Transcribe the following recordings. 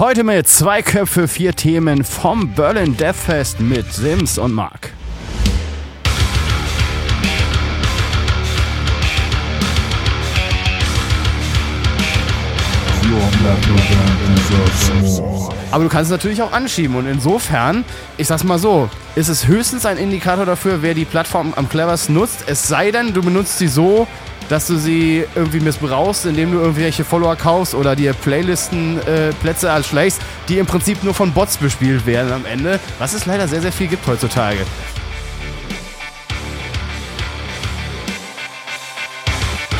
Heute mit zwei Köpfe, vier Themen vom Berlin Death Fest mit Sims und Mark. Aber du kannst es natürlich auch anschieben und insofern, ich sag's mal so, ist es höchstens ein Indikator dafür, wer die Plattform am cleversten nutzt. Es sei denn, du benutzt sie so, dass du sie irgendwie missbrauchst, indem du irgendwelche Follower kaufst oder dir Playlisten-Plätze äh, erschlägst, die im Prinzip nur von Bots bespielt werden am Ende, was es leider sehr, sehr viel gibt heutzutage.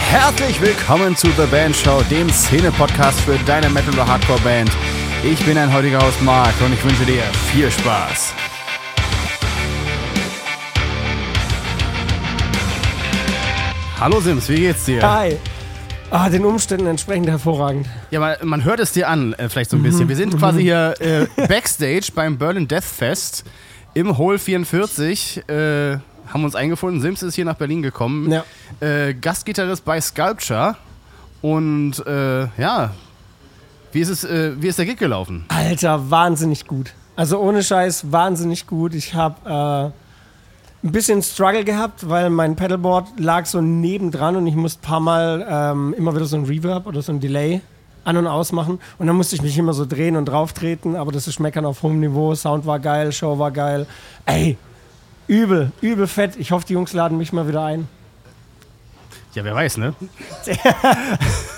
Herzlich willkommen zu The Band Show, dem Szene-Podcast für deine Metal- oder Hardcore-Band. Ich bin ein heutiger Host Mark und ich wünsche dir viel Spaß. Hallo Sims, wie geht's dir? Hi. Ah, den Umständen entsprechend hervorragend. Ja, man, man hört es dir an, äh, vielleicht so ein bisschen. Wir sind quasi hier äh, Backstage beim Berlin Death Fest im Hall 44. Äh, haben uns eingefunden. Sims ist hier nach Berlin gekommen. Ja. Äh, Gastgitarrist bei Sculpture. Und äh, ja, wie ist, es, äh, wie ist der Gig gelaufen? Alter, wahnsinnig gut. Also ohne Scheiß, wahnsinnig gut. Ich habe äh, ein bisschen Struggle gehabt, weil mein Pedalboard lag so nebendran und ich musste ein paar Mal ähm, immer wieder so ein Reverb oder so ein Delay an- und ausmachen. Und dann musste ich mich immer so drehen und drauftreten, aber das ist Meckern auf hohem Niveau. Sound war geil, Show war geil. Ey, übel, übel fett. Ich hoffe, die Jungs laden mich mal wieder ein. Ja, wer weiß, ne?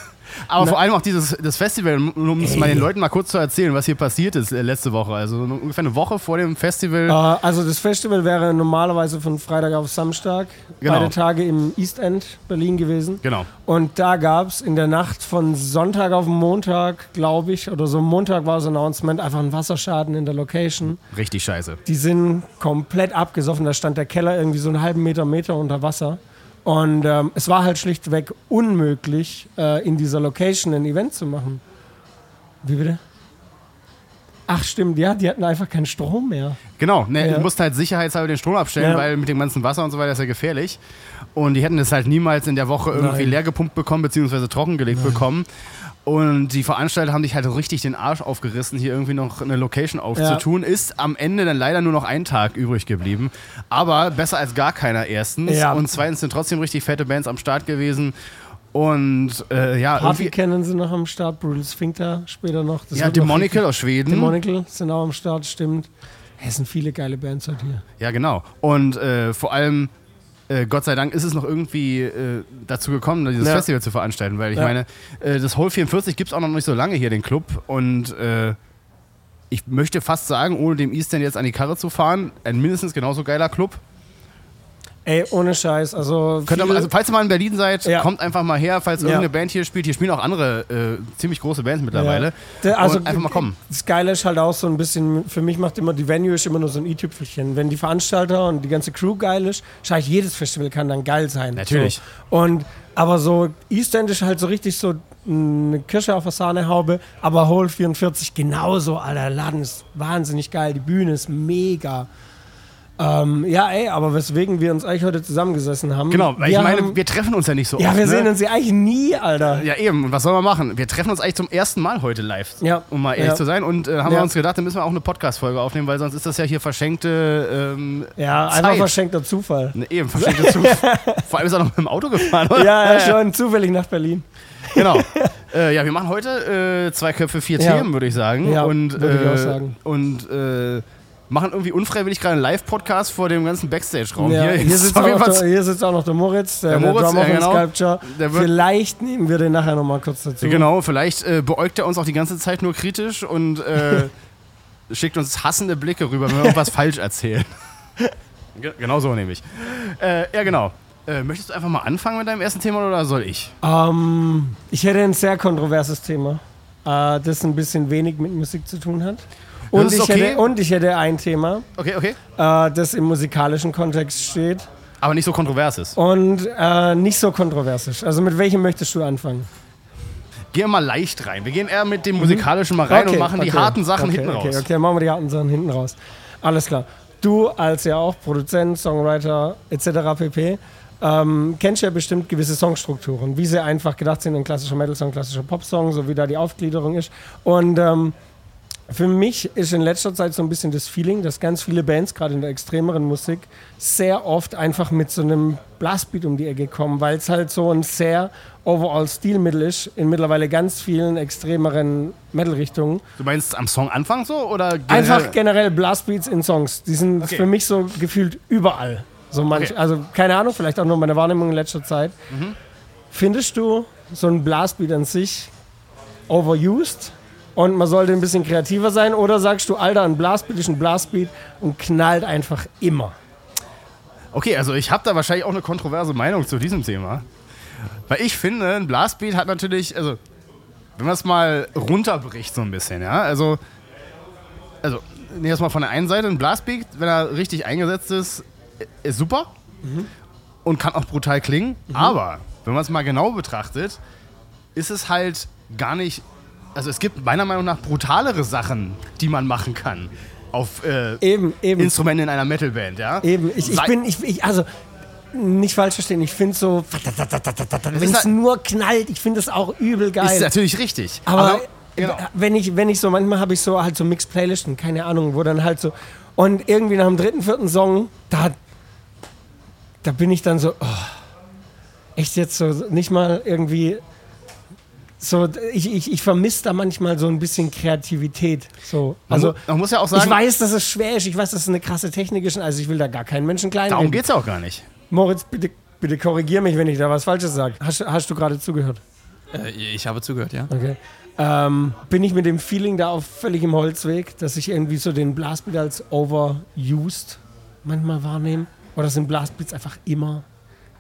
Aber vor allem auch dieses das Festival, um es mal den Leuten mal kurz zu erzählen, was hier passiert ist äh, letzte Woche. Also ungefähr eine Woche vor dem Festival. Äh, also das Festival wäre normalerweise von Freitag auf Samstag, Genau. beide Tage im East End, Berlin gewesen. Genau. Und da gab es in der Nacht von Sonntag auf Montag, glaube ich, oder so Montag war das Announcement, einfach ein Wasserschaden in der Location. Richtig scheiße. Die sind komplett abgesoffen. Da stand der Keller irgendwie so einen halben Meter, Meter unter Wasser. Und ähm, es war halt schlichtweg unmöglich, äh, in dieser Location ein Event zu machen. Wie bitte? Ach stimmt, ja, die hatten einfach keinen Strom mehr. Genau, ne, Ja. du musst halt sicherheitshalber den Strom abstellen, Ja. weil mit dem ganzen Wasser und so weiter ist ja gefährlich. Und die hätten es halt niemals in der Woche irgendwie Nein. leer gepumpt bekommen, beziehungsweise trockengelegt bekommen. Und die Veranstalter haben sich halt richtig den Arsch aufgerissen, hier irgendwie noch eine Location aufzutun. Ist am Ende dann leider nur noch ein Tag übrig geblieben. Aber besser als gar keiner erstens. Ja. Und zweitens sind trotzdem richtig fette Bands am Start gewesen. Und äh, ja, Party kennen sie noch am Start, Brutal Sphincter später noch. Das ja, noch Demonical aus Schweden. Demonical sind auch am Start, stimmt. Es sind viele geile Bands heute hier. Ja, genau. Und äh, vor allem, äh, Gott sei Dank, ist es noch irgendwie äh, dazu gekommen, dieses Ja. Festival zu veranstalten, weil ich Ja. meine, äh, das Hall 44 gibt es auch noch nicht so lange hier, den Club. Und äh, ich möchte fast sagen, ohne dem Eastern jetzt an die Karre zu fahren, ein mindestens genauso geiler Club. Ey, ohne Scheiß. Also, Könnt ihr, also, falls ihr mal in Berlin seid, Ja. kommt einfach mal her, falls irgendeine Band hier spielt. Hier spielen auch andere äh, ziemlich große Bands mittlerweile. Der- Also und einfach mal kommen. Das Geile ist halt auch so ein bisschen, für mich macht immer die Venue ist immer nur so ein i-Tüpfelchen. Wenn die Veranstalter und die ganze Crew geil ist, schau ich, jedes Festival kann dann geil sein. Natürlich. So. Und, aber so East End ist halt so richtig so eine Kirsche auf der Sahnehaube, aber Hole 44 genauso, Alter. Der Laden ist wahnsinnig geil, die Bühne ist mega. Ähm, ja, ey, aber weswegen wir uns eigentlich heute zusammengesessen haben. Genau, weil ich meine, haben, wir treffen uns ja nicht so Ja, oft. wir ne? sehen uns ja eigentlich nie, Alter. Ja, eben. Und was soll man machen? Wir treffen uns eigentlich zum ersten Mal heute live, Ja. um mal ehrlich Ja. zu sein. Und äh, haben Ja. wir uns gedacht, dann müssen wir auch eine Podcast-Folge aufnehmen, weil sonst ist das ja hier verschenkte. Ähm, Ja, Zeit. einfach verschenkter Zufall. ne, eben, verschenkte Zug. Vor allem ist er noch mit dem Auto gefahren, oder? Ja, ja, schon zufällig nach Berlin. Genau. äh, ja, wir machen heute äh, zwei Köpfe, vier Ja. Themen, würde ich sagen. Ja, und würde ich äh, auch sagen. und äh, machen irgendwie unfreiwillig gerade einen Live-Podcast vor dem ganzen Backstage-Raum. Ja, hier, ist sitzt der, hier sitzt auch noch der Moritz, der, Der der, Moritz, Drummer ja, genau. Sculpture. Vielleicht nehmen wir den nachher nochmal kurz dazu. Genau, vielleicht äh, beäugt er uns auch die ganze Zeit nur kritisch und äh, schickt uns hassende Blicke rüber, wenn wir irgendwas falsch erzählen. Ge genau so nämlich. Äh, ja, genau. Äh, möchtest du einfach mal anfangen mit deinem ersten Thema oder soll ich? Ähm, ich hätte ein sehr kontroverses Thema, äh, das ein bisschen wenig mit Musik zu tun hat. Und, ich, okay. hätte, und ich hätte ein Thema, Okay, okay. äh, das im musikalischen Kontext steht Aber nicht so kontrovers ist. und äh, nicht so kontrovers ist. Also mit welchem möchtest du anfangen? Gehen wir mal leicht rein. Wir gehen eher mit dem musikalischen mal rein und machen die okay, harten Sachen okay, hinten okay, raus. Okay, machen wir die harten Sachen hinten raus. Alles klar. Du als ja auch Produzent, Songwriter etc. pp. Ähm, kennst ja bestimmt gewisse Songstrukturen, wie sie einfach gedacht sind, ein klassischer Metal-Song, klassischer Pop-Song, so wie da die Aufgliederung ist. Und ähm, Für mich ist in letzter Zeit so ein bisschen das Feeling, dass ganz viele Bands, gerade in der extremeren Musik, sehr oft einfach mit so einem Blastbeat um die Ecke kommen, weil es halt so ein sehr overall Stilmittel ist in mittlerweile ganz vielen extremeren Metal-Richtungen. Du meinst am Songanfang so oder generell? Einfach generell Blastbeats in Songs. Die sind Okay. für mich so gefühlt überall. So manch, Okay. Also keine Ahnung, vielleicht auch nur meine Wahrnehmung in letzter Zeit. Findest du so ein Blastbeat an sich overused und man sollte ein bisschen kreativer sein? Oder sagst du, Alter, ein Blastbeat ist ein Blastbeat und knallt einfach immer? Okay, also ich habe da wahrscheinlich auch eine kontroverse Meinung zu diesem Thema. Weil ich finde, ein Blastbeat hat natürlich, also wenn man es mal runterbricht so ein bisschen, ja, also, also es mal von der einen Seite, ein Blastbeat, wenn er richtig eingesetzt ist, ist super und kann auch brutal klingen, aber wenn man es mal genau betrachtet, ist es halt gar nicht, also es gibt meiner Meinung nach brutalere Sachen, die man machen kann auf äh, Eben, eben. Instrumenten in einer Metalband, ja. Eben, ich, ich bin, ich, ich, also nicht falsch verstehen, ich finde so, wenn es nur knallt, ich finde es auch übel Ist geil. natürlich richtig. Aber, genau. wenn ich, wenn ich so, manchmal habe ich so halt so Mix-Playlisten, keine Ahnung, wo dann halt so, und irgendwie nach dem dritten, vierten Song, da, da bin ich dann so, oh, echt jetzt so, nicht mal irgendwie, so, ich, ich, ich vermisse da manchmal so ein bisschen Kreativität. So, also, man muss ja auch sagen- ich weiß, dass es schwer ist, ich weiß, dass es eine krasse Technik ist, also ich will da gar keinen Menschen klein Darum reden. geht's ja auch gar nicht. Moritz, bitte, bitte korrigier mich, wenn ich da was Falsches sage. Hast, hast du gerade zugehört? Äh, ich habe zugehört, ja. Okay. Ähm, bin ich mit dem Feeling da auf völlig im Holzweg, dass ich irgendwie so den Blastbeat als overused manchmal wahrnehme? Oder sind Blastbeats einfach immer,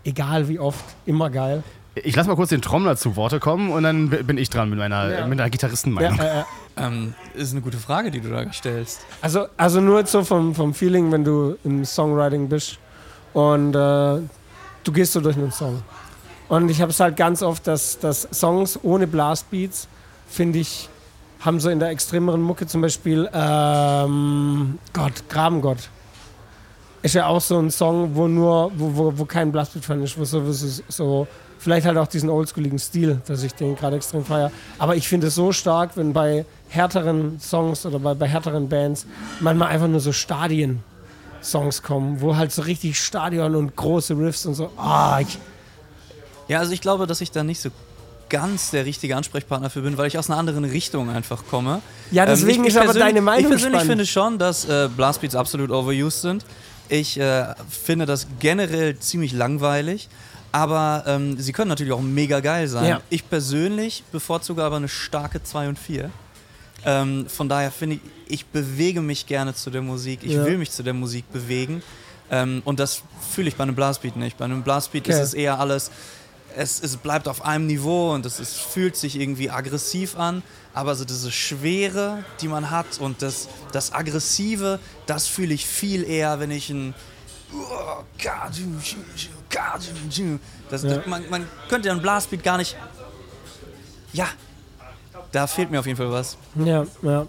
egal wie oft, immer geil? Ich lasse mal kurz den Trommler zu Worte kommen und dann bin ich dran mit meiner, Ja. mit einer Gitarristenmeinung. Ja, äh, äh. Ähm, ist eine gute Frage, die du da stellst. also, also nur so vom, vom Feeling, wenn du im Songwriting bist und äh, du gehst so durch einen Song. Und ich habe es halt ganz oft, dass, dass Songs ohne Blastbeats, finde ich, haben so in der extremeren Mucke zum Beispiel, ähm, Gott, Grabengott. Ist ja auch so ein Song, wo nur, wo, wo, wo kein Blastbeat dran ist, wo so, wo so, vielleicht halt auch diesen oldschooligen Stil, dass ich den gerade extrem feiere. Aber ich finde es so stark, wenn bei härteren Songs oder bei, bei härteren Bands manchmal einfach nur so Stadien-Songs kommen, wo halt so richtig Stadion und große Riffs und so. Ah, ich, Ja, also ich glaube, dass ich da nicht so ganz der richtige Ansprechpartner für bin, weil ich aus einer anderen Richtung einfach komme. Ja, deswegen ist aber deine Meinung Ich persönlich spannend. finde schon, dass äh, Blastbeats absolut overused sind. Ich äh, finde das generell ziemlich langweilig. Aber ähm, sie können natürlich auch mega geil sein. Ja. Ich persönlich bevorzuge aber eine starke 2 und 4. Ähm, von daher finde ich, ich bewege mich gerne zu der Musik. Ich Ja. will mich zu der Musik bewegen. Ähm, und das fühle ich bei einem Blastbeat nicht. Bei einem Blastbeat Okay. ist es eher alles, es, es bleibt auf einem Niveau und es, es fühlt sich irgendwie aggressiv an. Aber so diese Schwere, die man hat und das, das Aggressive, das fühle ich viel eher, wenn ich ein das, Ja. das, man, man könnte ja einen Blastbeat gar nicht. Ja, da fehlt mir auf jeden Fall was. ja, ja.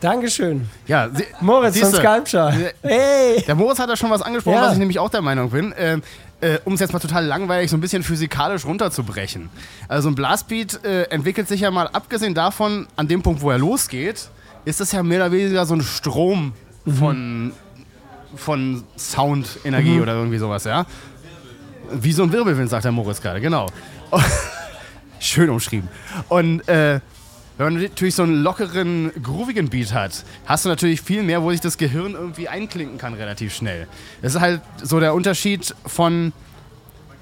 Dankeschön. Ja, sie, Moritz von siehste, Sculpture. Hey! Der Moritz hat da schon was angesprochen, Ja. was ich nämlich auch der Meinung bin. Ähm, äh, um es jetzt mal total langweilig so ein bisschen physikalisch runterzubrechen. Also ein Blastbeat äh, entwickelt sich ja mal, abgesehen davon, an dem Punkt, wo er losgeht, ist das ja mehr oder weniger so ein Strom von, von Soundenergie oder irgendwie sowas, ja. Wie so ein Wirbelwind, sagt der Moritz gerade, genau. Schön umschrieben. Und äh, wenn man natürlich so einen lockeren, groovigen Beat hat, hast du natürlich viel mehr, wo sich das Gehirn irgendwie einklinken kann, relativ schnell. Das ist halt so der Unterschied von.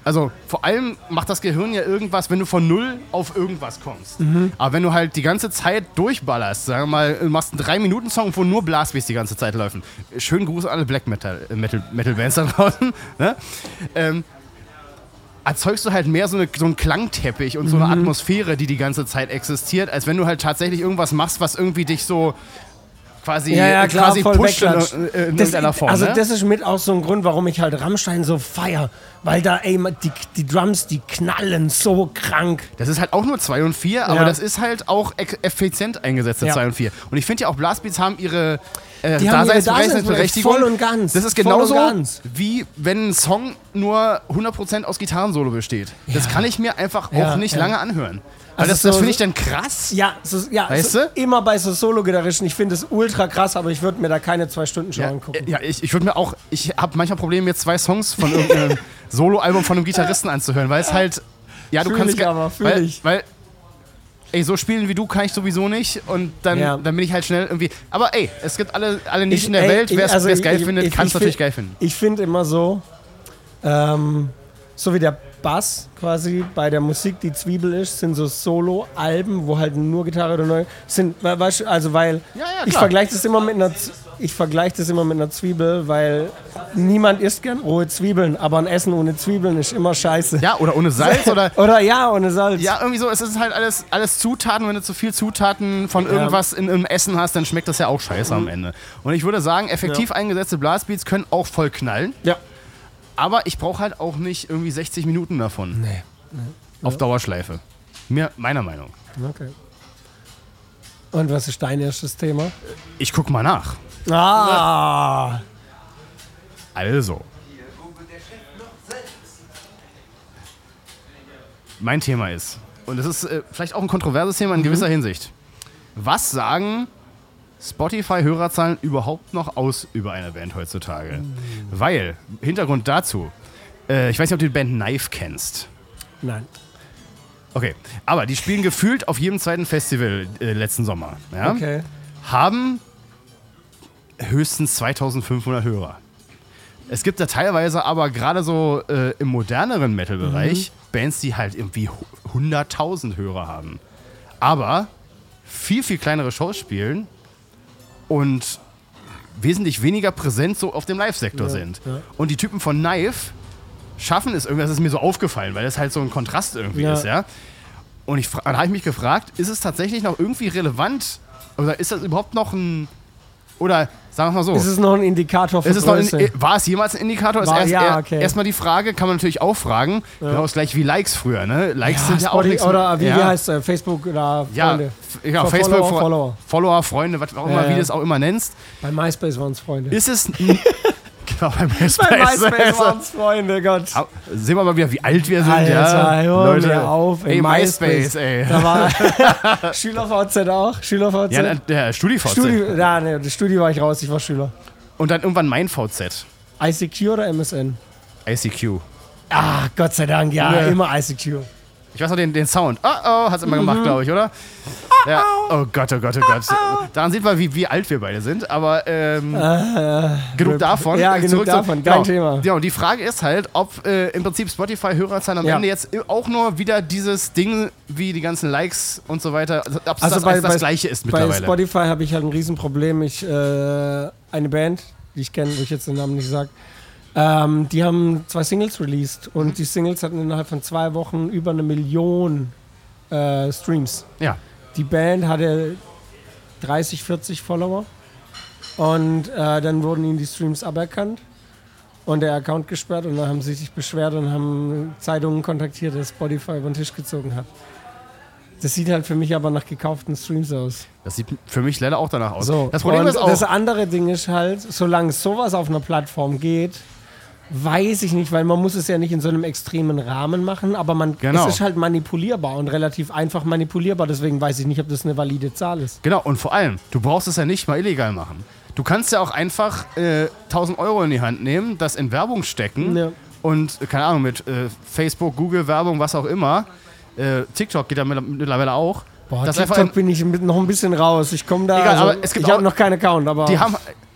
Also vor allem macht das Gehirn ja irgendwas, wenn du von null auf irgendwas kommst. Aber wenn du halt die ganze Zeit durchballerst, sagen wir mal, du machst einen 3-Minuten-Song, wo nur Blastbeats die ganze Zeit laufen. Schönen Gruß an alle Black Metal, Metal, Metal Bands da draußen. Ne? Ähm, erzeugst du halt mehr so, eine, so einen Klangteppich und so Mhm. eine Atmosphäre, die die ganze Zeit existiert, als wenn du halt tatsächlich irgendwas machst, was irgendwie dich so quasi, Ja, ja, klar, quasi pusht in, in Das, irgendeiner Form. also ne? das ist mit auch so ein Grund, warum ich halt Rammstein so feier. Weil da, ey, die, die Drums, die knallen so krank. Das ist halt auch nur 2 und 4, aber Ja. das ist halt auch effizient eingesetzte Ja. 2 und 4. Und ich finde ja auch Blastbeats haben ihre, äh, Die Daseinsberechtigung. voll und ganz. Das ist genauso, ganz. wie wenn ein Song nur 100% aus Gitarrensolo besteht. Das Ja. kann ich mir einfach Ja, auch nicht ja. lange anhören. Also das, das so- finde ich dann krass. Ja, so, ja Weißt so, du? immer bei so Solo-Gitarristen. Ich finde es ultra krass, aber ich würde mir da keine zwei Stunden schon Ja, angucken. ja ich, ich würde mir auch, ich habe manchmal Probleme, mir zwei Songs von irgendeinem Soloalbum von einem Gitarristen anzuhören, weil es halt, ja, du Fühl kannst, ich aber, weil, weil, ey, so spielen wie du kann ich sowieso nicht und dann, Ja. dann bin ich halt schnell irgendwie, aber ey, es gibt alle, alle Nischen der ey, Welt, ich- wer es also geil ich- findet, ich- kann es ich natürlich find- geil finden. Ich finde immer so, ähm, so wie der Bass quasi bei der Musik die Zwiebel ist, sind so Solo-Alben, wo halt nur Gitarre oder neu sind. also weil Ja, ja, ich vergleiche das immer mit einer ich vergleiche das immer mit einer Zwiebel, weil niemand isst gern rohe Zwiebeln, aber ein Essen ohne Zwiebeln ist immer scheiße. Ja, oder ohne Salz oder Oder ja, ohne Salz. Ja, irgendwie so, es ist halt alles, alles Zutaten. Wenn du zu viel Zutaten von irgendwas in einem Essen hast, dann schmeckt das ja auch scheiße Mhm. am Ende. Und ich würde sagen, effektiv eingesetzte Blastbeats können auch voll knallen. Ja. Aber ich brauche halt auch nicht irgendwie 60 Minuten davon. Nee. Auf Dauerschleife. Mir, meiner Meinung. Okay. Und was ist dein erstes Thema? Ich guck mal nach. Ah! Also. Mein Thema ist, und das ist äh, vielleicht auch ein kontroverses Thema in gewisser Hinsicht. Was sagen Spotify-Hörerzahlen überhaupt noch aus über eine Band heutzutage? Weil, Hintergrund dazu, äh, ich weiß nicht, ob du die Band Knife kennst. Nein. Okay, aber die spielen gefühlt auf jedem zweiten Festival äh, letzten Sommer. Ja? Okay. haben höchstens 2500 Hörer. Es gibt da teilweise aber gerade so äh, im moderneren Metal-Bereich Bands, die halt irgendwie hu- 100.000 Hörer haben. Aber viel, viel kleinere Shows spielen und wesentlich weniger präsent so auf dem Live-Sektor sind. ja. Und die Typen von Knife schaffen es irgendwie, das ist mir so aufgefallen, weil das halt so ein Kontrast irgendwie Ja. ist, ja. Und ich, dann habe ich mich gefragt, ist es tatsächlich noch irgendwie relevant? Oder ist das überhaupt noch ein. Oder sagen wir mal so. Ist es noch ein Indikator für ist Größe? ein, war es jemals ein Indikator? Ist War- erst, ja, okay. Erstmal die Frage, kann man natürlich auch fragen. Genau das gleich wie Likes früher, ne? Likes sind ja auch nichts. Oder wie, ja. wie heißt äh, Facebook oder Ja, Freunde? ja Facebook, Follower, Fo- Follower. Follower, Freunde, was auch immer, Ja, wie ja. du es auch immer nennst. Bei MySpace waren es Freunde. Ist es. genau, bei MySpace. Bei MySpace waren es Freunde, Gott. Sehen wir mal wieder, wie alt wir sind, Alter, ja. hör mir auf, ey, MySpace, MySpace. ey. Da war Schüler-VZ auch. Schüler-VZ. Ja, der, StudiVZ. Studi ja, nee, das Studi war ich raus, ich war Schüler. Und dann irgendwann mein VZ. ICQ oder MSN? ICQ. Ah, Gott sei Dank, ja, Ja. immer ICQ. Ich weiß noch den, den Sound. Oh oh, hat's immer gemacht, glaube ich, oder? Ja. Oh Gott, oh Gott, oh Gott. Daran sieht man, wie, wie alt wir beide sind. Aber ähm, genug davon. Ja, Äh, genug zurück zu- davon, genau. kein Thema. Ja, und die Frage ist halt, ob äh, im Prinzip Spotify-Hörerzahlen am Ja. Ende jetzt auch nur wieder dieses Ding wie die ganzen Likes und so weiter, ob es Also das, bei- als das bei- Gleiche ist Bei mittlerweile. Spotify habe ich halt ein Riesenproblem. Ich, äh, eine Band, die ich kenne, wo ich jetzt den Namen nicht sage, ähm, die haben zwei Singles released und Mhm. die Singles hatten innerhalb von zwei Wochen über eine Million äh, Streams. Ja. Die Band hatte 30, 40 Follower und äh, dann wurden ihnen die Streams aberkannt und der Account gesperrt und dann haben sie sich beschwert und haben Zeitungen kontaktiert, dass Spotify über den Tisch gezogen hat. Das sieht halt für mich aber nach gekauften Streams aus. Das sieht für mich leider auch danach aus. So, das Problem ist auch, das andere Ding ist halt, solange sowas auf einer Plattform geht, weiß ich nicht, weil man muss es ja nicht in so einem extremen Rahmen machen, aber man, Genau. es ist halt manipulierbar und relativ einfach manipulierbar, deswegen weiß ich nicht, ob das eine valide Zahl ist. Genau, und vor allem, du brauchst es ja nicht mal illegal machen. Du kannst ja auch einfach äh, 1000 Euro in die Hand nehmen, das in Werbung stecken Ja. und, äh, keine Ahnung, mit äh, Facebook, Google-Werbung, was auch immer. Äh, TikTok geht da mit- mittlerweile auch. Boah, das TikTok bin ich noch ein bisschen raus. Ich komme da. Egal, also, aber es gibt ich habe noch keinen Account, aber. die, haben,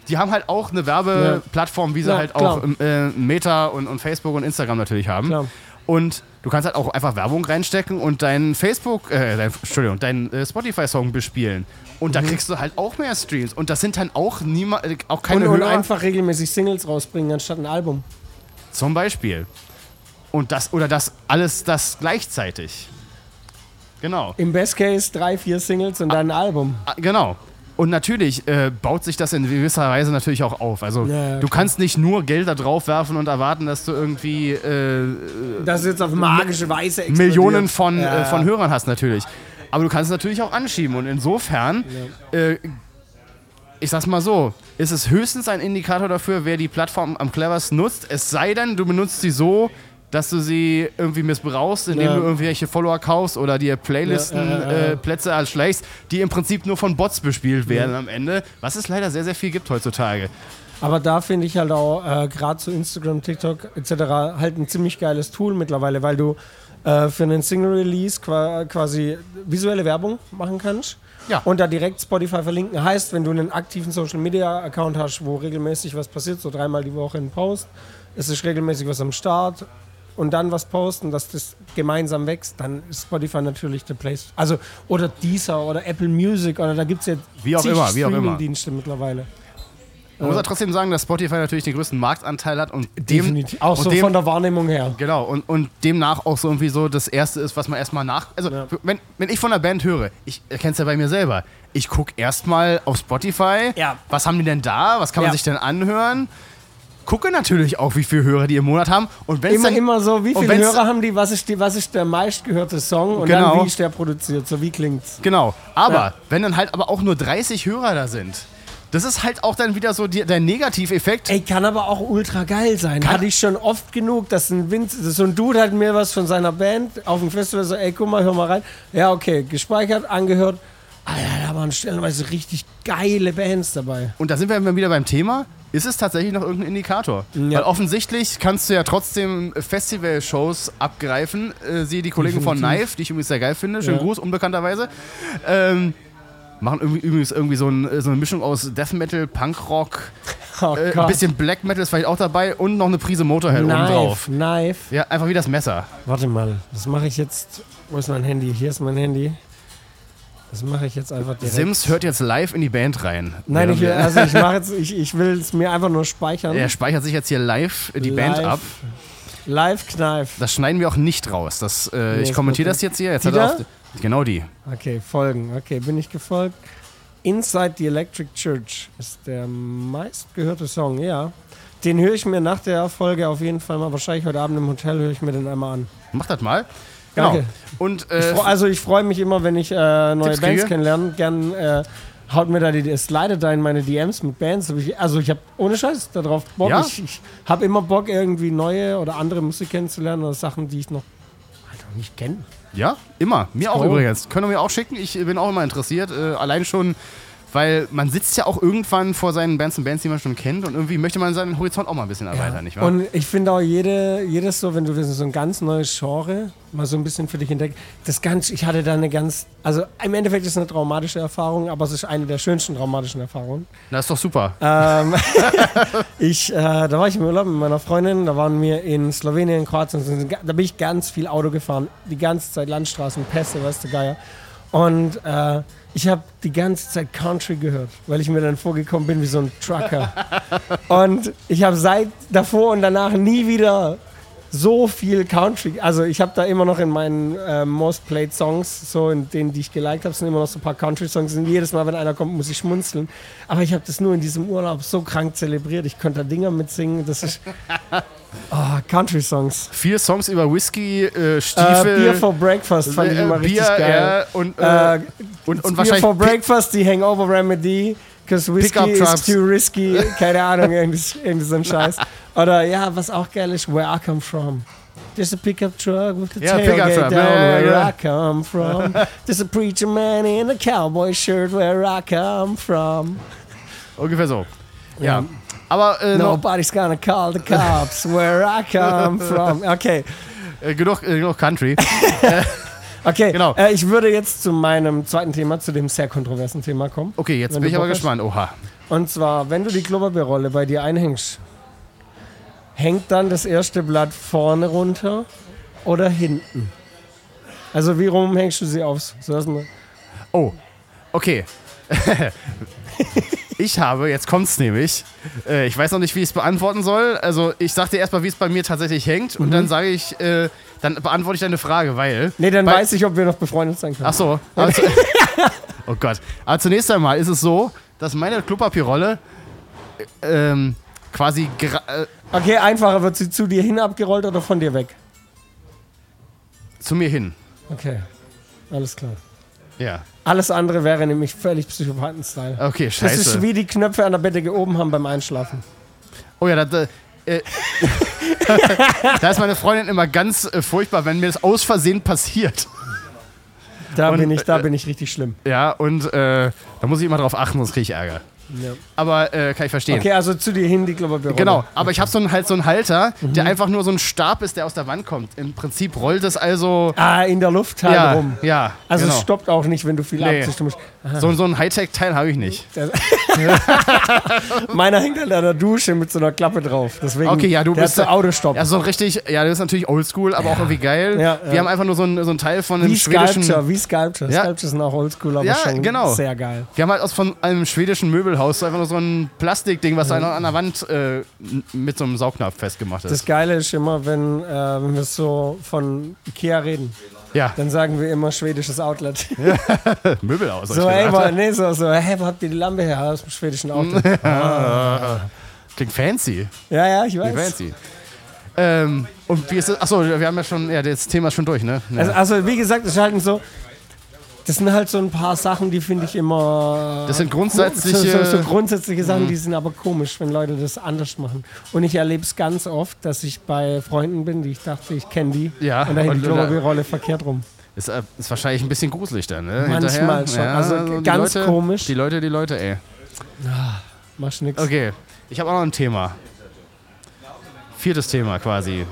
die haben halt auch eine Werbeplattform, wie sie Ja, halt auch äh, Meta und, und Facebook und Instagram natürlich haben. Klar. Und du kannst halt auch einfach Werbung reinstecken und deinen Facebook, äh, dein, Entschuldigung, deinen äh, Spotify-Song bespielen. Und Mhm. da kriegst du halt auch mehr Streams. Und das sind dann auch niemand, äh, auch keine und, und Hörer. einfach regelmäßig Singles rausbringen anstatt ein Album. Zum Beispiel. Und das, oder das alles das gleichzeitig. Genau. Im Best Case drei, vier Singles und dann ein Album. Ah, Genau. Und natürlich äh, baut sich das in gewisser Weise natürlich auch auf. Also Ja, ja, du kannst nicht nur Geld da drauf werfen und erwarten, dass du irgendwie äh, Das ist jetzt auf magische Weise explodiert. Millionen von, Ja. äh, von Hörern hast natürlich. Aber du kannst es natürlich auch anschieben. Und insofern, äh, ich sag's mal so, ist es höchstens ein Indikator dafür, wer die Plattform am cleversten nutzt. Es sei denn, du benutzt sie so, dass du sie irgendwie missbrauchst, indem Ja. du irgendwelche Follower kaufst oder dir Playlisten, Ja, ja, ja, ja. Äh, Plätze erschleichst, die im Prinzip nur von Bots bespielt werden am Ende, was es leider sehr, sehr viel gibt heutzutage. Aber da finde ich halt auch äh, gerade zu Instagram, TikTok etc. halt ein ziemlich geiles Tool mittlerweile, weil du äh, für einen Single Release qua quasi visuelle Werbung machen kannst. Ja. Und da direkt Spotify verlinken. Heißt, wenn du einen aktiven Social Media Account hast, wo regelmäßig was passiert, so dreimal die Woche ein Post, es ist regelmäßig was am Start und dann was posten, dass das gemeinsam wächst, dann ist Spotify natürlich der Place. Also, oder Deezer oder Apple Music oder da gibt es ja Wie auch immer, wie auch immer. Streaming-Dienste mittlerweile. Man muss ja trotzdem sagen, dass Spotify natürlich den größten Marktanteil hat und dem, Definitiv. Auch und so dem, von der Wahrnehmung her. Genau, und, und demnach auch so irgendwie so das Erste ist, was man erstmal nach. Also, Ja. wenn, wenn ich von einer Band höre, ich erkenne es ja bei mir selber, ich gucke erstmal auf Spotify, Ja. was haben die denn da, was kann man Ja. sich denn anhören. Gucke natürlich auch, wie viele Hörer die im Monat haben. Und wenn es Immer, dann. immer so, wie viele wenn's- Hörer haben die, was ist, die, was ist der meistgehörte Song und Genau. dann wie ist der produziert, so wie klingt's. Genau. Aber Ja. wenn dann halt aber auch nur 30 Hörer da sind, das ist halt auch dann wieder so die, der Negativeffekt. Ey, kann aber auch ultra geil sein. Hatte ich schon oft genug, dass ein Vince, so ein Dude hat mir was von seiner Band auf dem Festival so, ey, guck mal, hör mal rein. Ja, okay, gespeichert, angehört. Alter, da waren stellenweise richtig geile Bands dabei. Und da sind wir immer wieder beim Thema. Ist es tatsächlich noch irgendein Indikator? Ja. Weil offensichtlich kannst du ja trotzdem Festival-Shows abgreifen. Äh, siehe die Kollegen von. Knife, die ich übrigens sehr geil finde. Schönen Ja. Gruß, unbekannterweise. Ähm, machen irgendwie, übrigens irgendwie so, ein, so eine Mischung aus Death Metal, Punkrock, Oh äh, ein bisschen Black Metal ist vielleicht auch dabei und noch eine Prise Motorhead oben drauf. Knife, Knife. Ja, einfach wie das Messer. Warte mal, das mache ich jetzt. Wo ist mein Handy? Hier ist mein Handy. Das mache ich jetzt einfach direkt. Sims hört jetzt live in die Band rein. Nein, ich, will- also ich mache jetzt, ich, ich will es mir einfach nur speichern. er speichert sich jetzt hier live die Band Live. ab. Live Knife. Das schneiden wir auch nicht raus. Das, äh, Nee, ich kommentiere das jetzt hier. Jetzt Die hat auf, genau die. Okay, folgen. Okay, bin ich gefolgt. Inside the Electric Church ist der meistgehörte Song, ja. Den höre ich mir nach der Folge auf jeden Fall mal, wahrscheinlich heute Abend im Hotel höre ich mir den einmal an. Mach das mal. Genau. Danke. Und Ich äh, freu, also ich freue mich immer, wenn ich äh, neue Tipps Bands kriege? kennenlerne. Gern äh, haut mir da die, slidet da in meine DMs mit Bands. Ich, also ich habe ohne Scheiß darauf Bock. Ja? Ich, ich habe immer Bock, irgendwie neue oder andere Musik kennenzulernen oder Sachen, die ich noch halt noch nicht kenne. ja, immer. Mir auch Oh. übrigens. Können wir mir auch schicken. Ich bin auch immer interessiert. Äh, allein schon, weil man sitzt ja auch irgendwann vor seinen Bands und Bands, die man schon kennt. Und irgendwie möchte man seinen Horizont auch mal ein bisschen erweitern, nicht wahr? Und ich finde auch jede, jedes so, wenn du so ein ganz neues Genre mal so ein bisschen für dich entdeckst, das ganz, ich hatte da eine ganz, also im Endeffekt ist es eine traumatische Erfahrung, aber es ist eine der schönsten traumatischen Erfahrungen. das ist doch super. Ähm, ich, äh, da war ich im Urlaub mit meiner Freundin, da waren wir in Slowenien, Kroatien, da bin ich ganz viel Auto gefahren, die ganze Zeit Landstraßen, Pässe, weißt du, Geier. Und äh, ich habe die ganze Zeit Country gehört, weil ich mir dann vorgekommen bin wie so ein Trucker. Und ich habe seit davor und danach nie wieder so viel Country. Also ich habe da immer noch in meinen äh, Most Played Songs, so in denen, die ich geliked habe, sind immer noch so ein paar Country Songs. Und jedes Mal, wenn einer kommt, muss ich schmunzeln. Aber ich habe das nur in diesem Urlaub so krank zelebriert. Ich konnte da Dinger mitsingen. Das ist oh, Country Songs. Vier Songs über Whisky, äh, Äh, Stiefel. Beer for Breakfast fand ich äh, immer richtig Bier, geil. äh, und, äh, Äh, und, und Beer for Breakfast, die Hangover Remedy. Because Trucks. is too risky. Keine Ahnung, irgendwie, irgendwie so ein Scheiß. Oder ja, was auch geil ist, Where I Come From. There's a pickup truck with the Pickup tailgate Truck, down ja, where ja. I come from. There's a preacher man in a cowboy shirt where I come from. ungefähr so. Ja. Ja. Aber äh, Nobody's gonna call the cops where I come from. Okay, äh, genug, äh, genug Country. okay. Genau. Äh, ich würde jetzt zu meinem zweiten Thema, zu dem sehr kontroversen Thema kommen. Okay, jetzt bin ich aber hast. gespannt. Oha. Und zwar, wenn du die Klopapierrolle bei dir einhängst, hängt dann das erste Blatt vorne runter oder hinten? Also wie rum hängst du sie auf? So Oh, okay. ich habe, jetzt kommt's nämlich, äh, ich weiß noch nicht, wie ich es beantworten soll. Also ich sag dir erstmal, wie es bei mir tatsächlich hängt und dann sage ich, äh, dann beantworte ich deine Frage, weil... Nee, dann weiß ich, ob wir noch befreundet sein können. Ach so. Zu, oh Gott. Aber zunächst einmal ist es so, dass meine Klopapierrolle äh, ähm, quasi... Äh, Okay, einfacher, wird sie zu dir hin abgerollt oder von dir weg? zu mir hin. Okay, alles klar. Ja. Alles andere wäre nämlich völlig Psychopathen-Style. Okay, Das ist scheiße. wie die Knöpfe an der Bettdecke oben haben beim Einschlafen. Oh ja, das, äh, da ist meine Freundin immer ganz äh, furchtbar, wenn mir das aus Versehen passiert. Da, Und, bin, ich, da äh, bin ich richtig schlimm. Ja, und äh, da muss ich immer drauf achten, sonst kriege ich Ärger. Ja. Aber äh, kann ich verstehen. Okay, also zu dir hin die Klopapierrolle. Genau, aber ich habe so einen, halt so einen Halter, der Mhm. einfach nur so ein Stab ist, der aus der Wand kommt. Im Prinzip rollt es also. Ah, in der Luft halt ja, rum. ja. Also genau. es stoppt auch nicht, wenn du viel Nee. abziehst. So, so ein Hightech-Teil habe ich nicht. meiner hängt halt an der Dusche mit so einer Klappe drauf. Deswegen, Okay, ja, du der bist so Autostopp. Ja, so richtig, ja, das ist natürlich oldschool, aber auch irgendwie geil. Ja, Wir ja. haben einfach nur so ein, so ein Teil von einem wie schwedischen. Sculpture, wie Sculpture. Ja. Sculpture sind auch oldschool, aber Ja, schon genau. sehr geil. Wir haben halt aus von einem schwedischen Möbelhaus so einfach nur so ein Plastikding, was da an der Wand äh, mit so einem Saugnapf festgemacht ist. Das Geile ist immer, wenn, äh, wenn wir so von Ikea reden, ja, dann sagen wir immer schwedisches Outlet. Möbelhaus. hab so, ey, wo, nee, so, so, hey, wo habt ihr die Lampe her? Aus dem schwedischen Outlet. Klingt fancy. ja, ja, ich Klingt weiß. fancy. Ähm, und wie ist es? Achso, wir haben ja schon, ja, das Thema ist schon durch, ne? Ja. Also, also, wie gesagt, es ist halt so, das sind halt so ein paar Sachen, die finde ich immer. Das sind so, grundsätzliche. so, so grundsätzliche Sachen, Mhm. die sind aber komisch, wenn Leute das anders machen. Und ich erlebe es ganz oft, dass ich bei Freunden bin, die ich dachte, ich kenne die. Ja, Und da hängt die Klopapierrolle verkehrt rum. Ist, äh, ist wahrscheinlich ein bisschen gruselig dann, ne? Manchmal Hinterher. schon. Also die ganz Leute, komisch. Die Leute, die Leute, ey. Machst nix. Okay, ich habe auch noch ein Thema. Viertes Thema quasi.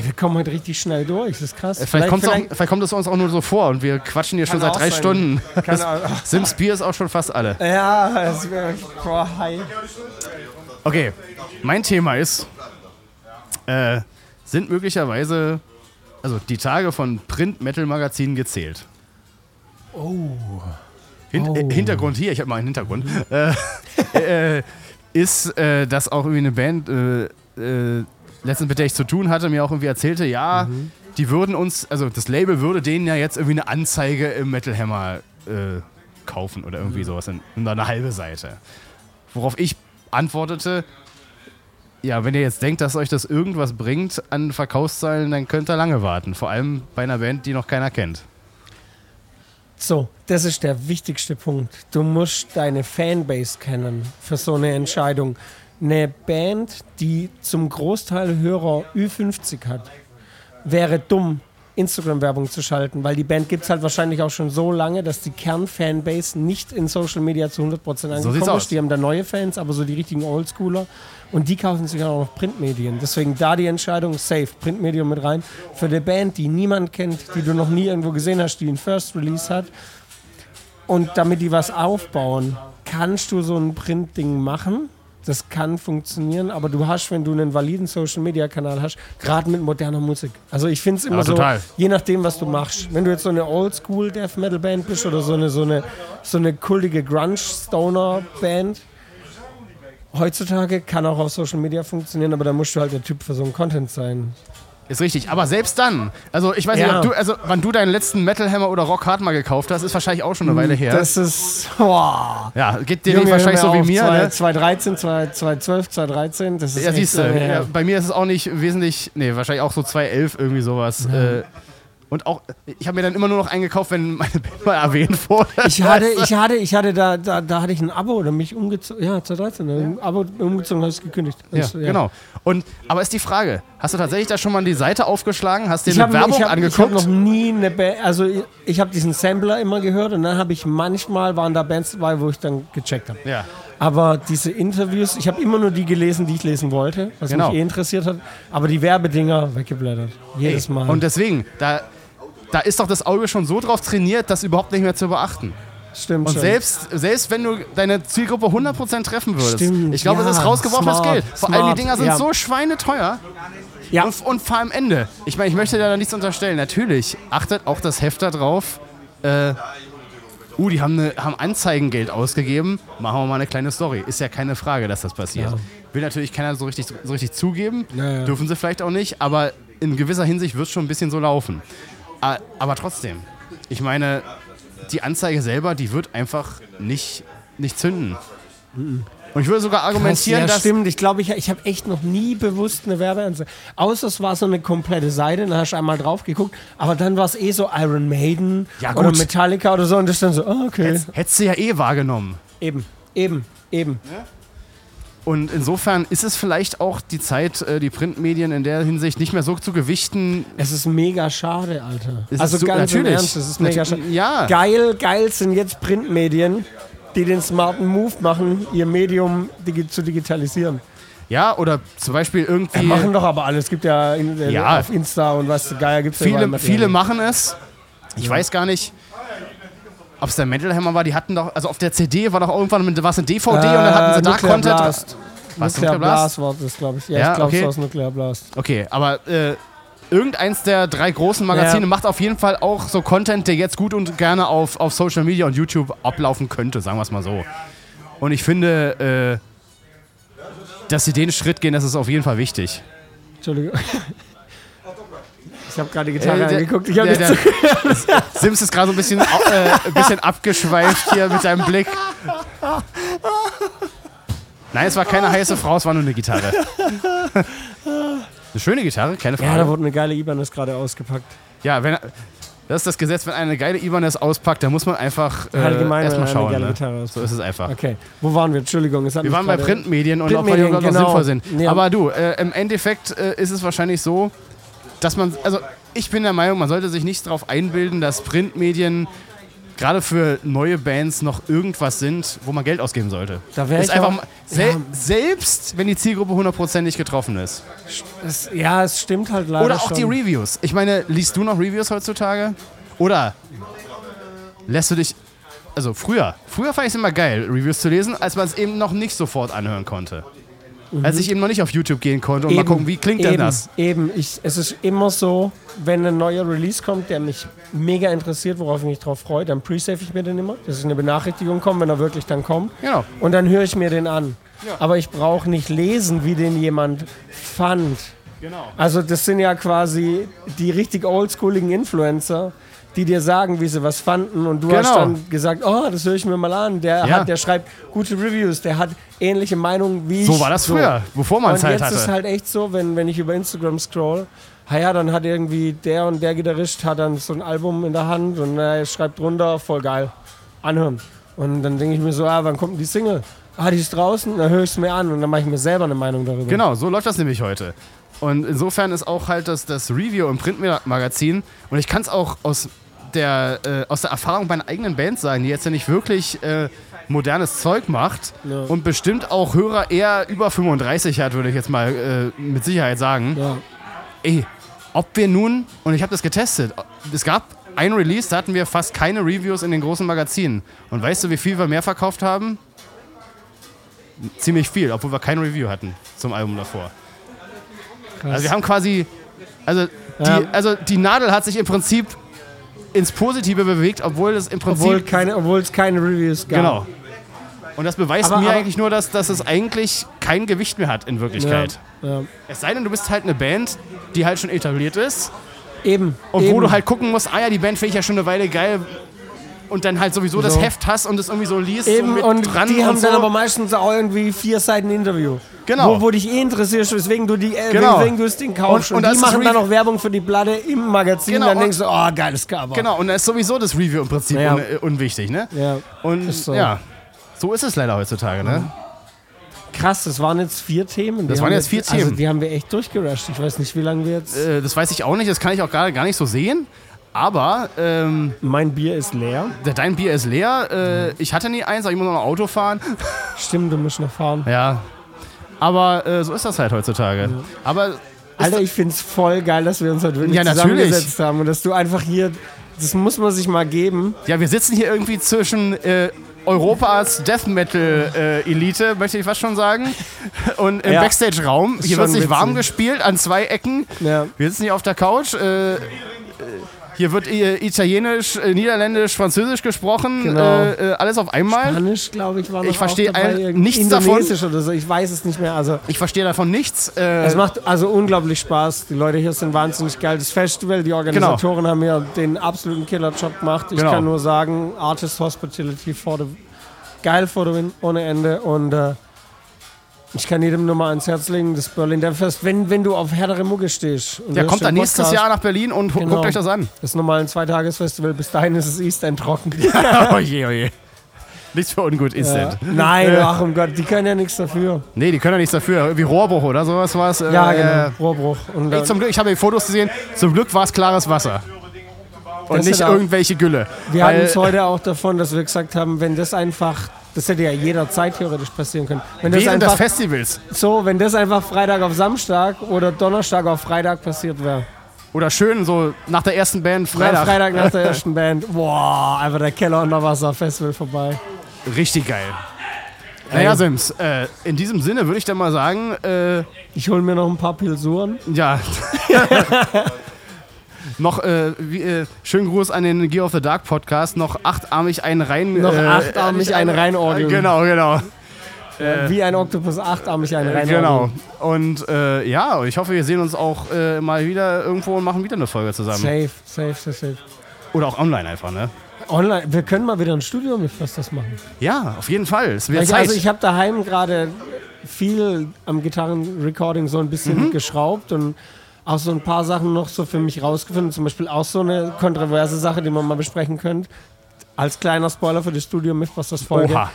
Wir kommen heute richtig schnell durch, das ist krass. Äh, Vielleicht, kommt's auch, vielleicht kommt es uns auch nur so vor und wir quatschen hier schon seit drei sein. Stunden. Ahnung. Sims Bier ist auch schon fast alle. Ja, es wäre. Boah, hi. Okay, mein Thema ist, äh, sind möglicherweise, also die Tage von Print-Metal-Magazinen gezählt? Oh. Hin Oh. Äh, Hintergrund hier, ich habe mal einen Hintergrund, äh, äh, ist, äh, dass auch irgendwie eine Band, letztens mit der ich zu tun hatte, mir auch irgendwie erzählte, ja, die würden uns, also das Label würde denen ja jetzt irgendwie eine Anzeige im Metal Hammer äh, kaufen oder irgendwie sowas, in, in eine halbe Seite. Worauf ich antwortete, ja, wenn ihr jetzt denkt, dass euch das irgendwas bringt an Verkaufszahlen, dann könnt ihr lange warten. Vor allem bei einer Band, die noch keiner kennt. So, das ist der wichtigste Punkt. Du musst deine Fanbase kennen für so eine Entscheidung. Eine Band, die zum Großteil Hörer Ü50 hat, wäre dumm, Instagram-Werbung zu schalten, weil die Band gibt es halt wahrscheinlich auch schon so lange, dass die Kern-Fanbase nicht in Social Media zu 100% angekommen aus. ist. Die haben da neue Fans, aber so die richtigen Oldschooler. Und die kaufen sich auch noch Printmedien. Deswegen da die Entscheidung, safe, Printmedium mit rein. Für eine Band, die niemand kennt, die du noch nie irgendwo gesehen hast, die einen First Release hat. Und damit die was aufbauen, kannst du so ein Printding machen. Das kann funktionieren, aber du hast, wenn du einen validen Social Media Kanal hast, gerade mit moderner Musik. Also ich finde es immer Ja, so, total. je nachdem, was du machst. Wenn du jetzt so eine Oldschool Death Metal Band bist oder so eine, so eine, so eine kultige Grunge Stoner Band, heutzutage kann auch auf Social Media funktionieren, aber da musst du halt der Typ für so einen Content sein. Ist richtig, aber selbst dann, also ich weiß nicht, Ja. ob du, also wann du deinen letzten Metal Hammer oder Rock Hard mal gekauft hast, ist wahrscheinlich auch schon eine Weile her. Das ist, boah. ja, geht dir Junge, nicht wahrscheinlich so wie mir, zwei- ne? 2013, 2012, 2013, das ist Ja, siehst du, ja, bei mir ist es auch nicht wesentlich, nee, wahrscheinlich auch so 2011 irgendwie sowas. Äh, und auch, ich habe mir dann immer nur noch eingekauft, wenn meine Band mal erwähnt wurde. Ich hatte, ich hatte, ich hatte da, da, da hatte ich ein Abo oder mich umgezogen. Ja, 2013, ein Abo umgezogen, habe ich gekündigt. Ja, Also, genau. Und, aber ist die Frage, hast du tatsächlich da schon mal die Seite aufgeschlagen, hast dir Ich eine habe Werbung ich hab, ich angeguckt? hab noch nie eine Band, also ich, ich habe diesen Sampler immer gehört und dann habe ich manchmal waren da Bands dabei, wo ich dann gecheckt habe. ja. Aber diese Interviews, ich habe immer nur die gelesen, die ich lesen wollte, was Genau. mich eh interessiert hat. Aber die Werbedinger weggeblättert. Jedes Mal. Und deswegen, da, da ist doch das Auge schon so drauf trainiert, das überhaupt nicht mehr zu beachten. Stimmt Und schon. selbst, selbst wenn du deine Zielgruppe 100% treffen würdest, Stimmt, ich glaube, ja, es ist rausgeworfenes Geld. Vor allem die Dinger sind ja. so schweineteuer. ja, Und, und vor allem Ende. Ich meine, ich möchte da nichts unterstellen. Natürlich achtet auch das Heft darauf. Äh, uh, die haben, eine, haben Anzeigengeld ausgegeben. Machen wir mal eine kleine Story. Ist ja keine Frage, dass das passiert. Ja. Will natürlich keiner so richtig, so richtig zugeben. Dürfen sie vielleicht auch nicht. Aber in gewisser Hinsicht wird es schon ein bisschen so laufen. A- Aber trotzdem. Ich meine, die Anzeige selber, die wird einfach nicht, nicht zünden. Und ich würde sogar argumentieren, ja, dass. stimmt. Ich glaube, ich, ich habe echt noch nie bewusst eine Werbeanzeige. Außer es war so eine komplette Seite, dann hast du einmal drauf geguckt. Aber dann war es eh so Iron Maiden Ja, oder. Metallica oder so. Und das ist dann so, ah, okay. Hättest du ja eh wahrgenommen. Eben, eben, eben. Und insofern ist es vielleicht auch die Zeit, äh, die Printmedien in der Hinsicht nicht mehr so zu gewichten. Es ist mega schade, Alter. Es also ist so- ganz im natürlich. Ernst, es ist mega schade. ja. Geil, geil sind jetzt Printmedien, die den smarten Move machen, ihr Medium digi zu digitalisieren. Ja, oder zum Beispiel irgendwie. Ja, machen doch aber alle. Es gibt ja, in, äh, Ja. auf Insta und was geil gibt es viele, viele machen es. Ich weiß gar nicht, ob es der Metal Hammer war. Die hatten doch, also auf der CD war doch irgendwann mit, war es eine DVD und dann hatten sie da Äh, Content. Blast. Was, Nuclear Blast? War das, glaube ich. Ja, Ja, ich glaube, okay. es war Nuclear Blast. Okay, aber äh, irgendeins der drei großen Magazine Ja. macht auf jeden Fall auch so Content, der jetzt gut und gerne auf, auf Social Media und YouTube ablaufen könnte, sagen wir es mal so. Und ich finde, äh, dass sie den Schritt gehen, das ist auf jeden Fall wichtig. Entschuldigung. Ich habe gerade die Gitarre Äh, der- angeguckt. Ich habe nicht der- Sims ist gerade so ein bisschen, äh, ein bisschen abgeschweift hier mit seinem Blick. Nein, es war keine heiße Frau, es war nur eine Gitarre. Eine schöne Gitarre, keine Ja, da Frage. wurde eine geile Ibanez gerade ausgepackt. Ja, wenn, das ist das Gesetz, wenn eine geile Ibanez auspackt, dann muss man einfach äh, Allgemein, erstmal schauen. eine geile Ne? So ist es einfach. Okay, wo waren wir? Entschuldigung, es hat Wir waren bei Printmedien und Printmedien, ob die genau. sinnvoll sind. Ja. Aber du, äh, im Endeffekt äh, ist es wahrscheinlich so, dass man, also ich bin der Meinung, man sollte sich nicht darauf einbilden, dass Printmedien gerade für neue Bands noch irgendwas sind, wo man Geld ausgeben sollte. Da wär ist ich einfach auch- sel ja. selbst wenn die Zielgruppe hundertprozentig getroffen ist. Es, ja, es stimmt halt leider Oder auch die schon. Reviews. Ich meine, liest du noch Reviews heutzutage? Oder lässt du dich. Also früher, früher fand ich es immer geil, Reviews zu lesen, als man es eben noch nicht sofort anhören konnte. Als ich eben noch nicht auf YouTube gehen konnte und mal gucken, wie klingt Mhm. eben, denn das? Eben, ich, es ist immer so, wenn ein neuer Release kommt, der mich mega interessiert, worauf ich mich drauf freue, dann pre-save ich mir den immer, dass eine Benachrichtigung kommt, wenn er wirklich dann kommt. Genau. Und dann höre ich mir den an. Aber ich brauche nicht lesen, wie den jemand fand. Genau. Also das sind ja quasi die richtig oldschooligen Influencer, die dir sagen, wie sie was fanden und du hast Genau. dann gesagt, oh, das höre ich mir mal an. Der, Ja. hat, der schreibt gute Reviews, der hat ähnliche Meinungen wie ich. So war das früher, bevor man es Und halt jetzt hatte. ist halt echt so, wenn, wenn ich über Instagram scroll, ha ja, dann hat irgendwie der und der Gitarrist hat dann so ein Album in der Hand und er schreibt drunter, voll geil, anhören. Und dann denke ich mir so, ah, wann kommt denn die Single? Ah, die ist draußen, dann höre ich es mir an und dann mache ich mir selber eine Meinung darüber. Genau, so läuft das nämlich heute. Und insofern ist auch halt das, das Review im Printmagazin, und ich kann es auch aus der, äh, aus der Erfahrung meiner eigenen Band sagen, die jetzt ja nicht wirklich äh, modernes Zeug macht Ja. und bestimmt auch Hörer eher über 35 hat, würde ich jetzt mal äh, mit Sicherheit sagen. Ja. Ey, ob wir nun, und ich habe das getestet, es gab ein Release, da hatten wir fast keine Reviews in den großen Magazinen. Und weißt du, wie viel wir mehr verkauft haben? Ziemlich viel, obwohl wir kein Review hatten zum Album davor. Krass. Also wir haben quasi, also Ja. die, also die Nadel hat sich im Prinzip ins Positive bewegt, obwohl es im Prinzip obwohl, keine, obwohl es keine Reviews gab. genau. Und das beweist Aber- mir aber- eigentlich nur, dass, dass es eigentlich kein Gewicht mehr hat in Wirklichkeit. Ja, ja. Es sei denn, du bist halt eine Band, die halt schon etabliert ist Eben. und eben. wo du halt gucken musst, ah ja, die Band finde ich ja schon eine Weile geil und dann halt sowieso das So. Heft hast und es irgendwie so liest Eben, so und dran die und haben so. dann aber meistens auch irgendwie vier Seiten Interview. Genau. Wo, wo dich eh interessierst, weswegen du, die, äh, Genau. weswegen du das Ding kaufst. Und- Und, und das die machen dann noch Werbung für die Platte im Magazin. Genau, dann denkst du, oh, geiles Cover. Genau, und da ist sowieso das Review im Prinzip Ja. un unwichtig, ne? Ja. Und so. ja, so ist es leider heutzutage, ne? Krass, das waren jetzt vier Themen. Die Das waren jetzt vier Also Themen. die haben wir echt durchgerusht. Ich weiß nicht, wie lange wir jetzt... Äh, das weiß ich auch nicht, das kann ich auch gerade gar nicht so sehen. Aber ähm, mein Bier ist leer. dein Bier ist leer. Äh, ich hatte nie eins, aber ich muss noch ein Auto fahren. Stimmt, du musst noch fahren. Ja. Aber äh, so ist das halt heutzutage. Aber Alter, ich find's voll geil, dass wir uns heute wirklich Ja, natürlich. zusammengesetzt haben und dass du einfach hier... Das muss man sich mal geben. ja, wir sitzen hier irgendwie zwischen äh, Europas Death Metal äh, Elite, möchte ich fast schon sagen. Und im Ja. Backstage-Raum. Hier wird sich warm gespielt an zwei Ecken. Ja. Wir sitzen hier auf der Couch. Äh, hier wird äh, Italienisch, äh, Niederländisch, Französisch gesprochen. Genau. Äh, äh, alles auf einmal. Spanisch, glaube ich, war noch Ich verstehe nichts davon. Indonesisch oder so, ich weiß es nicht mehr. Also Ich verstehe davon nichts. Äh, es macht also unglaublich Spaß. Die Leute hier sind wahnsinnig geil. Das Festival, die Organisatoren haben ja den absoluten Killer-Job gemacht. Ich Genau. kann nur sagen, Artist Hospitality for the, geil for the win, ohne Ende. Und äh, Ich kann jedem nur mal ans Herz legen, das Berlin Death Fest, wenn, wenn du auf härtere Mucke stehst. Und Der du kommt dann nächstes Podcast, Jahr nach Berlin und Genau. guckt euch das an. Das ist normal ein Zweitagesfestival, bis dahin ist es East End trocken. oh je, oh je. Nichts für ungut ist Ja. Nein, ach um Gott, die können ja nichts dafür. Nee, die können ja nichts dafür. Wie Rohrbruch oder sowas war es. Ja, äh, genau, Rohrbruch. Und Ich, zum Glück, ich habe die Fotos gesehen. Zum Glück war es klares Wasser. Und nicht irgendwelche Gülle. wir hatten es heute auch davon, dass wir gesagt haben, wenn das einfach, das hätte ja jederzeit theoretisch passieren können. Wenn das Während des einfach Festivals. so, wenn das einfach Freitag auf Samstag oder Donnerstag auf Freitag passiert wäre. Oder schön so nach der ersten Band Freitag. Freitag. Freitag nach der ersten Band. Boah, einfach der Keller unter Wasser Festival vorbei. Richtig geil. Naja, Sims, äh, in diesem Sinne würde ich dann mal sagen, äh, Ich hole mir noch ein paar Pilsuren. ja. noch, äh, wie, äh, schönen Gruß an den Gear of the Dark Podcast. Noch achtarmig einen rein. Noch äh, achtarmig einen reinorgeln. Genau, genau. Äh, Wie ein Oktopus achtarmig einen rein. Genau. Und äh, ja, ich hoffe, wir sehen uns auch äh, mal wieder irgendwo und machen wieder eine Folge zusammen. Safe, safe, safe, safe. Oder auch online einfach, ne? Online, wir können mal wieder ein Studio mit was das machen. Ja, auf jeden Fall. Es wird Ich, Zeit. also ich habe daheim gerade viel am Gitarrenrecording so ein bisschen Mhm. geschraubt und auch so ein paar Sachen noch so für mich rausgefunden. Zum Beispiel auch so eine kontroverse Sache, die man mal besprechen könnte. Als kleiner Spoiler für die Studio Mythbusters Folge. Oha.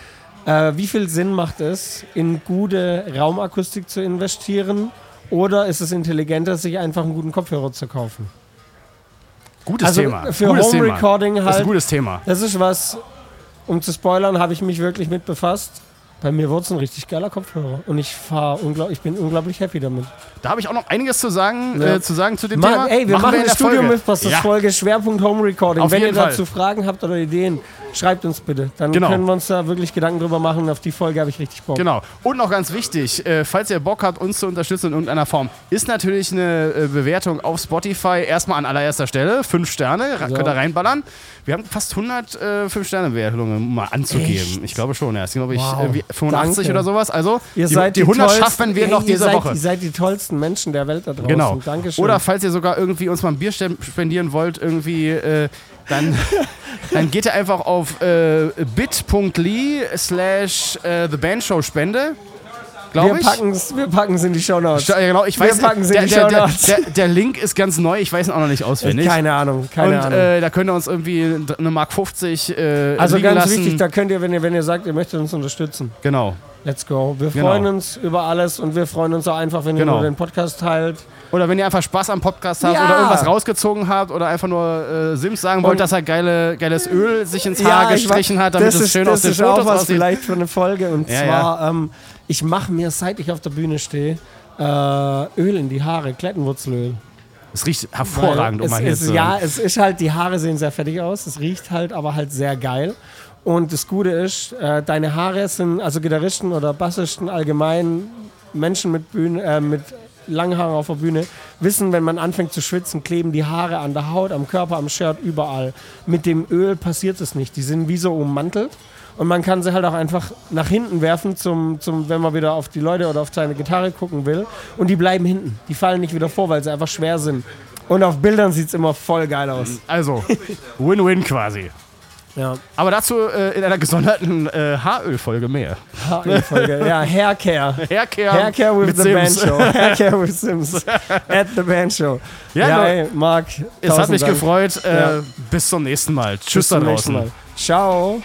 Äh, wie viel Sinn macht es, in gute Raumakustik zu investieren? Oder ist es intelligenter, sich einfach einen guten Kopfhörer zu kaufen? Gutes Also Thema. für gutes Home Thema. Recording Das ist ein halt. gutes Thema. Das ist was, um zu spoilern, habe ich mich wirklich mit befasst. Bei mir wurde es ein richtig geiler Kopfhörer. Und ich fahr unglaub, ich bin unglaublich happy damit. Da habe ich auch noch einiges zu sagen, Ja. äh, zu, sagen zu dem Ma Thema. ey, wir machen, in eine der Studio. Mythbusters ja. Folge Schwerpunkt Home Recording. Auf Wenn ihr Fall. dazu Fragen habt oder Ideen, schreibt uns bitte. Dann Genau. können wir uns da wirklich Gedanken drüber machen. Auf die Folge habe ich richtig Bock. Genau. Und noch ganz wichtig, äh, falls ihr Bock habt, uns zu unterstützen in irgendeiner Form, ist natürlich eine äh, Bewertung auf Spotify erstmal an allererster Stelle. Fünf Sterne, So. könnt ihr reinballern. Wir haben fast 100 äh, Fünf-Sterne-Bewertungen, um mal anzugeben. Echt? Ich glaube schon, ja. Es sind, glaube ich, Wow. irgendwie 85 Danke. oder sowas. Also, Ihr die, seid die 100 tollsten- schaffen wir Ey, noch diese seid, Woche. Ihr seid die tollsten Menschen der Welt da draußen. Genau. Dankeschön. Oder falls ihr sogar irgendwie uns mal ein Bier spendieren wollt, irgendwie, äh, dann, dann geht ihr einfach auf äh, bit.ly slash äh, The Band Show Spende. Glaube wir ich. packen es wir in die Shownotes. Ja, genau, ich Wir weiß, packen sie der, in die der, der, Shownotes. der, der Link ist ganz neu, ich weiß ihn auch noch nicht auswendig. Keine Ahnung, keine und Ahnung. äh, da könnt ihr uns irgendwie eine Mark 50 äh, also ganz lassen. wichtig, da könnt ihr, wenn ihr, wenn ihr sagt, ihr möchtet uns unterstützen. Genau. Let's go. Wir Genau. freuen uns über alles und wir freuen uns auch einfach, wenn ihr Genau. nur den Podcast teilt. Oder wenn ihr einfach Spaß am Podcast habt Ja. oder irgendwas rausgezogen habt oder einfach nur äh, Sims sagen wollt, Und- dass er geile, geiles Öl sich ins Haar ich gestrichen hat, damit das es ist, schön das aus den ist auch Fotos was aussieht. vielleicht für eine Folge. Und Ja, zwar, Ähm, ich mache mir, seit ich auf der Bühne stehe, äh, Öl in die Haare, Klettenwurzelöl. Es riecht hervorragend, Weil um mal hier ist, zu Ja, es ist halt, die Haare sehen sehr fettig aus, es riecht halt aber halt sehr geil. Und das Gute ist, äh, deine Haare sind, also Gitarristen oder Bassisten allgemein, Menschen mit, Bühne, äh, mit langen Haaren auf der Bühne, wissen, wenn man anfängt zu schwitzen, kleben die Haare an der Haut, am Körper, am Shirt, überall. Mit dem Öl passiert es nicht. Die sind wie so ummantelt. Und man kann sie halt auch einfach nach hinten werfen, zum, zum, wenn man wieder auf die Leute oder auf seine Gitarre gucken will. Und die bleiben hinten. Die fallen nicht wieder vor, weil sie einfach schwer sind. Und auf Bildern sieht es immer voll geil aus. Also, Win-Win quasi. Ja. Aber dazu äh, in einer gesonderten äh, Haarölfolge mehr. Folge. Ja, Haircare. Haircare, Haircare with the Sims. Band Show. Haircare with Sims. At the Band Show. Ja, Ja, ey, Marc. Es hat mich Dank. gefreut. Äh, Ja. Bis zum nächsten Mal. Bis Tschüss da zum nächsten draußen. Mal. Ciao.